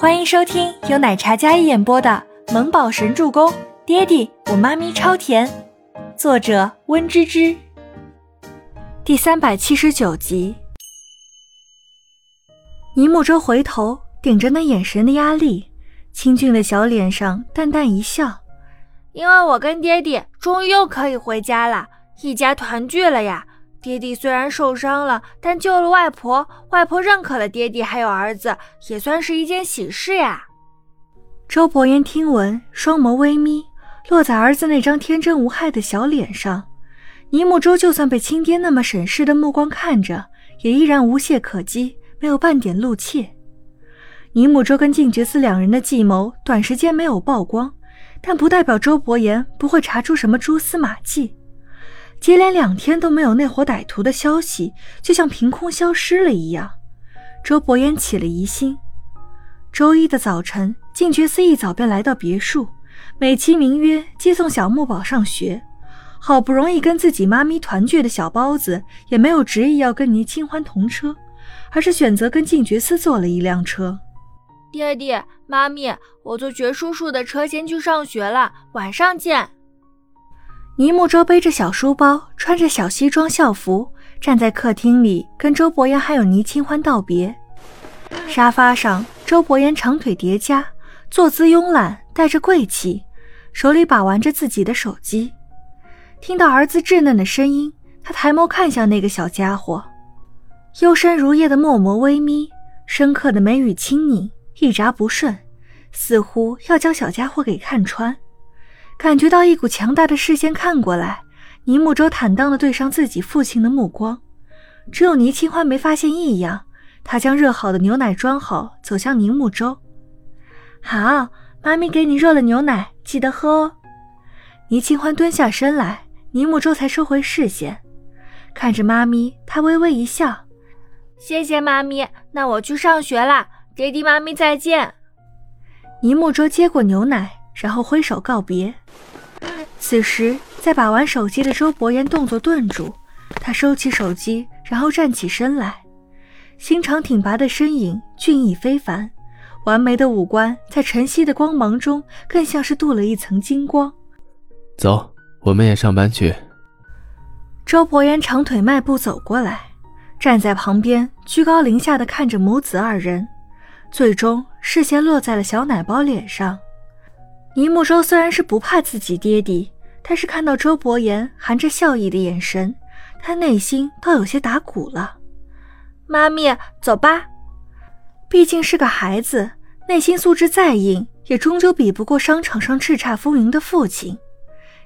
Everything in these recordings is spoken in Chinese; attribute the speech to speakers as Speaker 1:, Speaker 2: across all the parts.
Speaker 1: 欢迎收听由奶茶嘉一演播的《萌宝神助攻》，爹地我妈咪超甜，作者温芝芝。第三百七十九集。倪木舟回头，顶着那眼神的压力，清俊的小脸上淡淡一笑：“
Speaker 2: 因为我跟爹地终于又可以回家了，一家团聚了呀。”爹地虽然受伤了，但救了外婆，外婆认可了爹地还有儿子，也算是一件喜事呀。
Speaker 1: 周伯言听闻，双眸微眯，落在儿子那张天真无害的小脸上。倪木舟就算被亲爹那么审视的目光看着，也依然无懈可击，没有半点露怯。倪木舟跟静觉寺两人的计谋短时间没有曝光，但不代表周伯言不会查出什么蛛丝马迹。接连两天都没有那伙歹徒的消息，就像凭空消失了一样。周伯言起了疑心。周一的早晨，静觉寺一早便来到别墅，美其名曰接送小木宝上学。好不容易跟自己妈咪团聚的小包子，也没有执意要跟倪清欢同车，而是选择跟静觉寺坐了一辆车。
Speaker 2: 爹爹，妈咪，我坐觉叔叔的车先去上学了，晚上见。
Speaker 1: 倪木舟背着小书包，穿着小西装校服，站在客厅里跟周伯言还有倪清欢道别。沙发上，周伯言长腿叠加，坐姿慵懒，带着贵气，手里把玩着自己的手机。听到儿子稚嫩的声音，他抬眸看向那个小家伙，幽深如夜的墨眸微眯，深刻的眉宇轻拧，一眨不顺，似乎要将小家伙给看穿。感觉到一股强大的视线看过来，倪木舟坦荡地对上自己父亲的目光。只有倪清欢没发现异样，他将热好的牛奶装好，走向倪木舟。好，妈咪给你热了牛奶，记得喝哦。倪清欢蹲下身来，倪木舟才收回视线，看着妈咪，他微微一笑：“
Speaker 2: 谢谢妈咪，那我去上学啦，爹地妈咪再见。”
Speaker 1: 倪木舟接过牛奶。然后挥手告别。此时，在把玩手机的周伯言动作顿住，他收起手机，然后站起身来，心长挺拔的身影俊逸非凡，完美的五官在晨曦的光芒中更像是镀了一层金光。
Speaker 3: 走，我们也上班去。
Speaker 1: 周伯言长腿迈步走过来，站在旁边，居高临下的看着母子二人，最终视线落在了小奶包脸上。倪木舟虽然是不怕自己爹地，但是看到周伯言含着笑意的眼神，他内心倒有些打鼓了。
Speaker 2: 妈咪，走吧。
Speaker 1: 毕竟是个孩子，内心素质再硬，也终究比不过商场上叱咤风云的父亲。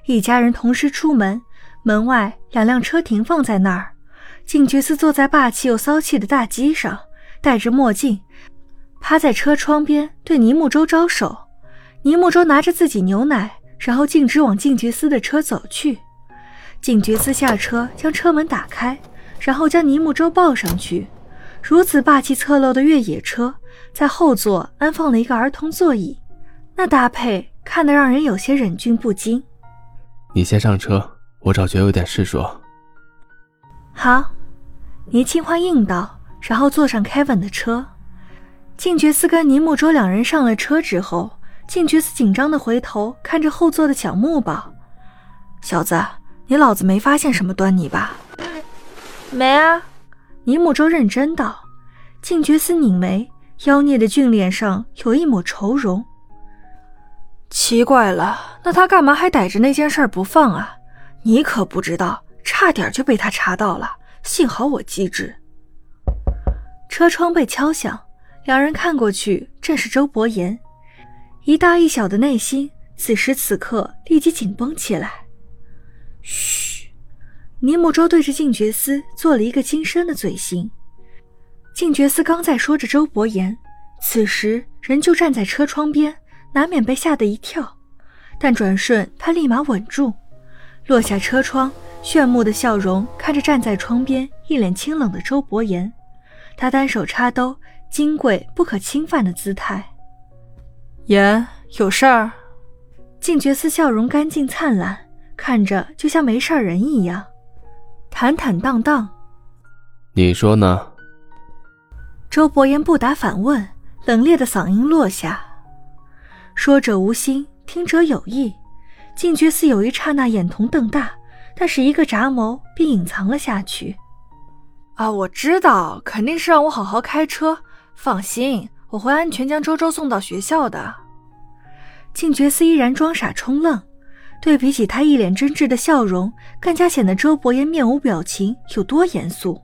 Speaker 1: 一家人同时出门，门外两辆车停放在那儿。静觉寺坐在霸气又骚气的大机上，戴着墨镜，趴在车窗边对倪木舟招手。倪木舟拿着自己牛奶，然后径直往静觉司的车走去。静觉司下车，将车门打开，然后将倪木舟抱上去。如此霸气侧漏的越野车，在后座安放了一个儿童座椅，那搭配看得让人有些忍俊不禁。
Speaker 3: 你先上车，我找觉有点事说。
Speaker 1: 好，倪清欢应道，然后坐上 Kevin 的车。静觉司跟倪木舟两人上了车之后。静觉寺紧张的回头看着后座的小木宝，小子，你老子没发现什么端倪吧？
Speaker 2: 没啊。
Speaker 1: 尼木舟认真道。静觉寺拧眉，妖孽的俊脸上有一抹愁容。奇怪了，那他干嘛还逮着那件事不放啊？你可不知道，差点就被他查到了，幸好我机智。车窗被敲响，两人看过去，正是周伯言。一大一小的内心，此时此刻立即紧绷起来。嘘，尼木舟对着静觉司做了一个轻声的嘴型。静觉司刚在说着周伯言，此时人就站在车窗边，难免被吓得一跳，但转瞬他立马稳住，落下车窗，炫目的笑容看着站在窗边一脸清冷的周伯言，他单手插兜，金贵不可侵犯的姿态。
Speaker 4: 言有事儿，
Speaker 1: 静觉寺笑容干净灿烂，看着就像没事人一样，坦坦荡荡。
Speaker 3: 你说呢？
Speaker 1: 周伯言不答反问，冷冽的嗓音落下。说者无心，听者有意。静觉寺有一刹那眼瞳瞪大，但是一个眨眸便隐藏了下去。
Speaker 4: 啊，我知道，肯定是让我好好开车。放心，我会安全将周周送到学校的。
Speaker 1: 静觉寺依然装傻充愣。对比起他一脸真挚的笑容，更加显得周伯言面无表情，有多严肃。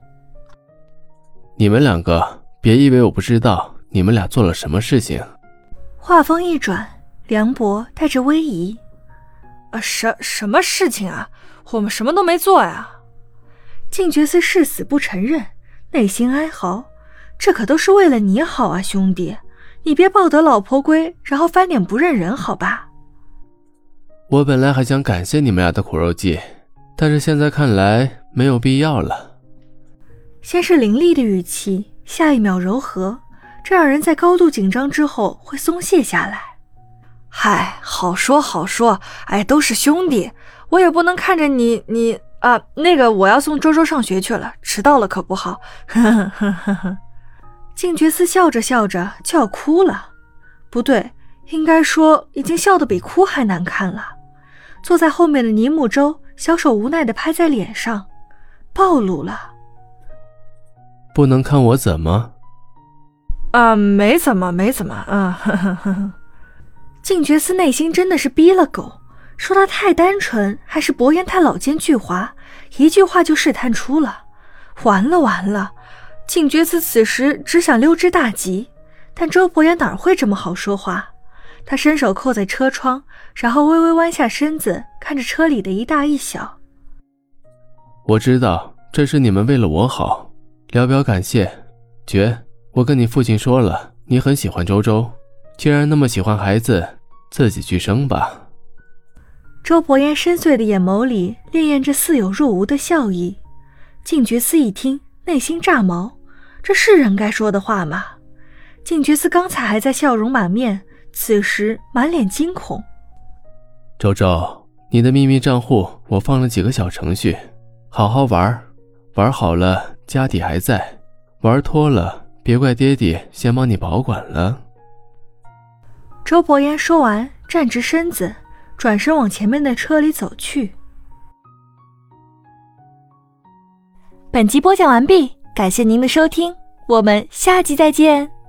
Speaker 3: 你们两个别以为我不知道你们俩做了什么事情。
Speaker 1: 话锋一转，梁博带着威仪：“
Speaker 4: 啊，什什么事情啊？我们什么都没做呀！”
Speaker 1: 静觉寺誓死不承认，内心哀嚎：“这可都是为了你好啊，兄弟，你别抱得老婆归，然后翻脸不认人，好吧？”
Speaker 3: 我本来还想感谢你们俩的苦肉计，但是现在看来没有必要了。
Speaker 1: 先是凌厉的语气，下一秒柔和，这让人在高度紧张之后会松懈下来。
Speaker 4: 嗨，好说好说，哎，都是兄弟，我也不能看着你你啊，那个我要送周周上学去了，迟到了可不好。呵呵呵呵呵。
Speaker 1: 静觉寺笑着笑着就要哭了，不对，应该说已经笑得比哭还难看了。坐在后面的尼木舟小手无奈地拍在脸上，暴露了。
Speaker 3: 不能看我怎么？
Speaker 4: 啊，没怎么，没怎么。啊，呵呵呵。
Speaker 1: 静觉寺内心真的是逼了狗，说他太单纯，还是伯言太老奸巨猾？一句话就试探出了，完了完了！静觉寺此时只想溜之大吉，但周伯言哪会这么好说话？他伸手扣在车窗，然后微微弯下身子，看着车里的一大一小。
Speaker 3: 我知道这是你们为了我好，聊表感谢。觉，我跟你父亲说了，你很喜欢周周，既然那么喜欢孩子，自己去生吧。
Speaker 1: 周伯言深邃的眼眸里潋滟着似有若无的笑意。静觉寺一听，内心炸毛，这是人该说的话吗？静觉寺刚才还在笑容满面。此时满脸惊恐。
Speaker 3: 周周，你的秘密账户我放了几个小程序，好好玩，玩好了家底还在，玩脱了别怪爹爹先帮你保管了。
Speaker 1: 周伯言说完，站直身子，转身往前面的车里走去。
Speaker 2: 本集播讲完毕，感谢您的收听，我们下集再见。